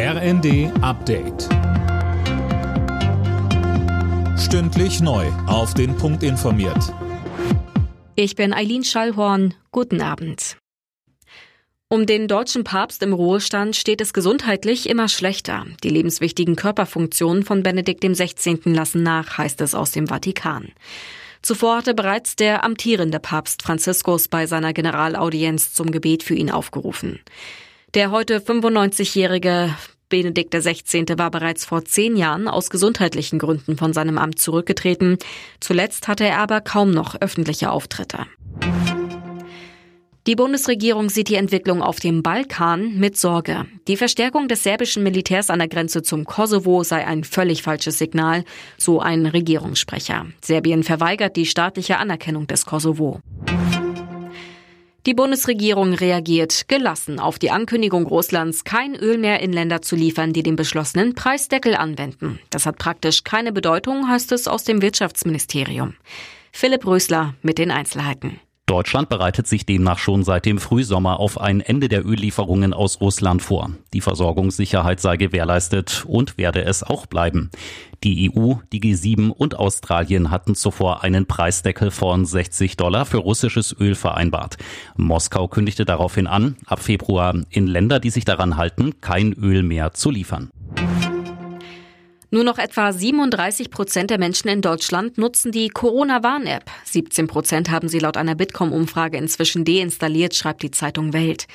RND Update. Stündlich neu. Auf den Punkt informiert. Ich bin Eileen Schallhorn. Guten Abend. Um den deutschen Papst im Ruhestand steht es gesundheitlich immer schlechter. Die lebenswichtigen Körperfunktionen von Benedikt XVI. lassen nach, heißt es aus dem Vatikan. Zuvor hatte bereits der amtierende Papst Franziskus bei seiner Generalaudienz zum Gebet für ihn aufgerufen. Der heute 95-jährige Benedikt XVI. war bereits vor zehn Jahren aus gesundheitlichen Gründen von seinem Amt zurückgetreten. Zuletzt hatte er aber kaum noch öffentliche Auftritte. Die Bundesregierung sieht die Entwicklung auf dem Balkan mit Sorge. Die Verstärkung des serbischen Militärs an der Grenze zum Kosovo sei ein völlig falsches Signal, so ein Regierungssprecher. Serbien verweigert die staatliche Anerkennung des Kosovo. Die Bundesregierung reagiert gelassen auf die Ankündigung Russlands, kein Öl mehr in Länder zu liefern, die den beschlossenen Preisdeckel anwenden. Das hat praktisch keine Bedeutung, heißt es aus dem Wirtschaftsministerium. Philipp Rösler mit den Einzelheiten. Deutschland bereitet sich demnach schon seit dem Frühsommer auf ein Ende der Öllieferungen aus Russland vor. Die Versorgungssicherheit sei gewährleistet und werde es auch bleiben. Die EU, die G7 und Australien hatten zuvor einen Preisdeckel von 60 Dollar für russisches Öl vereinbart. Moskau kündigte daraufhin an, ab Februar in Länder, die sich daran halten, kein Öl mehr zu liefern. Nur noch etwa 37 Prozent der Menschen in Deutschland nutzen die Corona-Warn-App. 17 Prozent haben sie laut einer Bitkom-Umfrage inzwischen deinstalliert, schreibt die Zeitung Welt.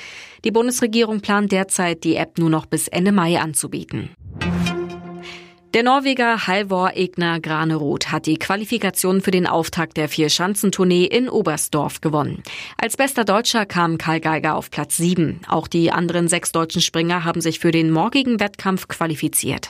Die Bundesregierung plant derzeit, die App nur noch bis Ende Mai anzubieten. Der Norweger Halvor Egner Granerud hat die Qualifikation für den Auftakt der Vier-Schanzentournee in Oberstdorf gewonnen. Als bester Deutscher kam Karl Geiger auf Platz 7. Auch die anderen sechs deutschen Springer haben sich für den morgigen Wettkampf qualifiziert.